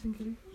Is increíble.